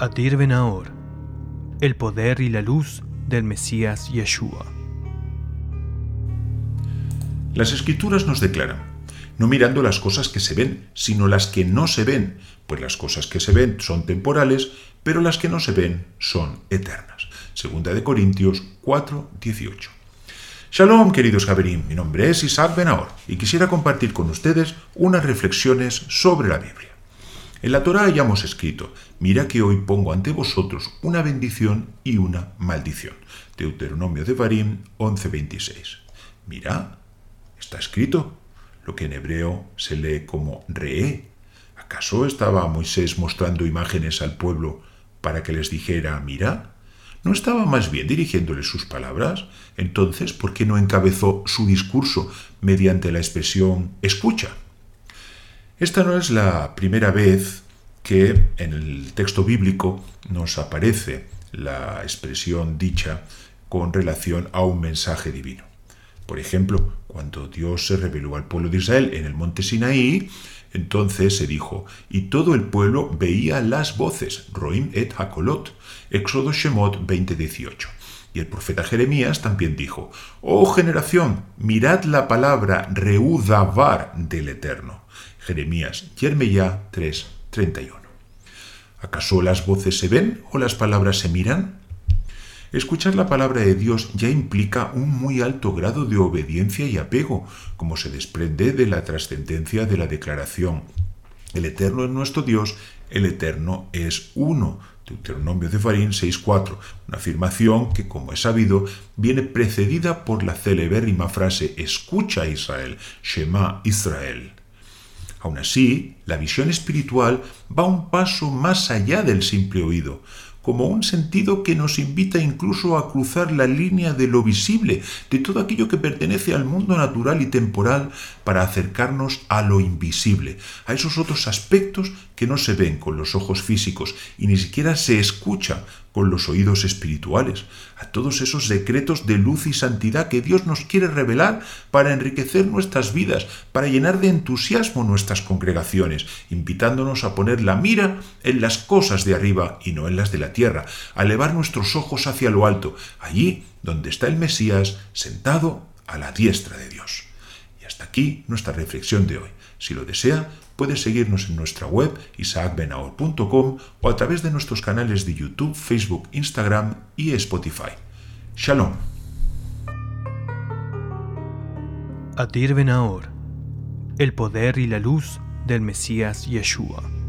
Adir Benaor, el poder y la luz del Mesías Yeshua. Las escrituras nos declaran, no mirando las cosas que se ven, sino las que no se ven, pues las cosas que se ven son temporales, pero las que no se ven son eternas. Segunda de Corintios 4, 18. Shalom, queridos Javerín, mi nombre es Isaac Benaor y quisiera compartir con ustedes unas reflexiones sobre la Biblia. En la Torá hayamos escrito, mira que hoy pongo ante vosotros una bendición y una maldición. Deuteronomio de Barim 11:26. Mira, está escrito, lo que en hebreo se lee como re. ¿Acaso estaba Moisés mostrando imágenes al pueblo para que les dijera, mira? ¿No estaba más bien dirigiéndoles sus palabras? Entonces, ¿por qué no encabezó su discurso mediante la expresión escucha? Esta no es la primera vez que en el texto bíblico nos aparece la expresión dicha con relación a un mensaje divino. Por ejemplo, cuando Dios se reveló al pueblo de Israel en el monte Sinaí, entonces se dijo, y todo el pueblo veía las voces, Roim et Hakolot, Éxodo Shemot 20:18. Y el profeta Jeremías también dijo, Oh generación, mirad la palabra Reudavar del Eterno. Jeremías, Yermeyá 3, 31. ¿Acaso las voces se ven o las palabras se miran? Escuchar la palabra de Dios ya implica un muy alto grado de obediencia y apego, como se desprende de la trascendencia de la declaración. El Eterno es nuestro Dios, el Eterno es uno. Deuteronomio de Farín 6.4, una afirmación que, como es sabido, viene precedida por la celebérrima frase Escucha Israel, Shema Israel. Aún así, la visión espiritual va un paso más allá del simple oído, como un sentido que nos invita incluso a cruzar la línea de lo visible, de todo aquello que pertenece al mundo natural y temporal, para acercarnos a lo invisible, a esos otros aspectos que no se ven con los ojos físicos y ni siquiera se escucha con los oídos espirituales, a todos esos secretos de luz y santidad que Dios nos quiere revelar para enriquecer nuestras vidas, para llenar de entusiasmo nuestras congregaciones, invitándonos a poner la mira en las cosas de arriba y no en las de la tierra, a elevar nuestros ojos hacia lo alto, allí donde está el Mesías sentado a la diestra de Dios. Y hasta aquí nuestra reflexión de hoy. Si lo desea, puede seguirnos en nuestra web isaacbenaor.com o a través de nuestros canales de YouTube, Facebook, Instagram y Spotify. Shalom. Benaor, el poder y la luz del Mesías Yeshua.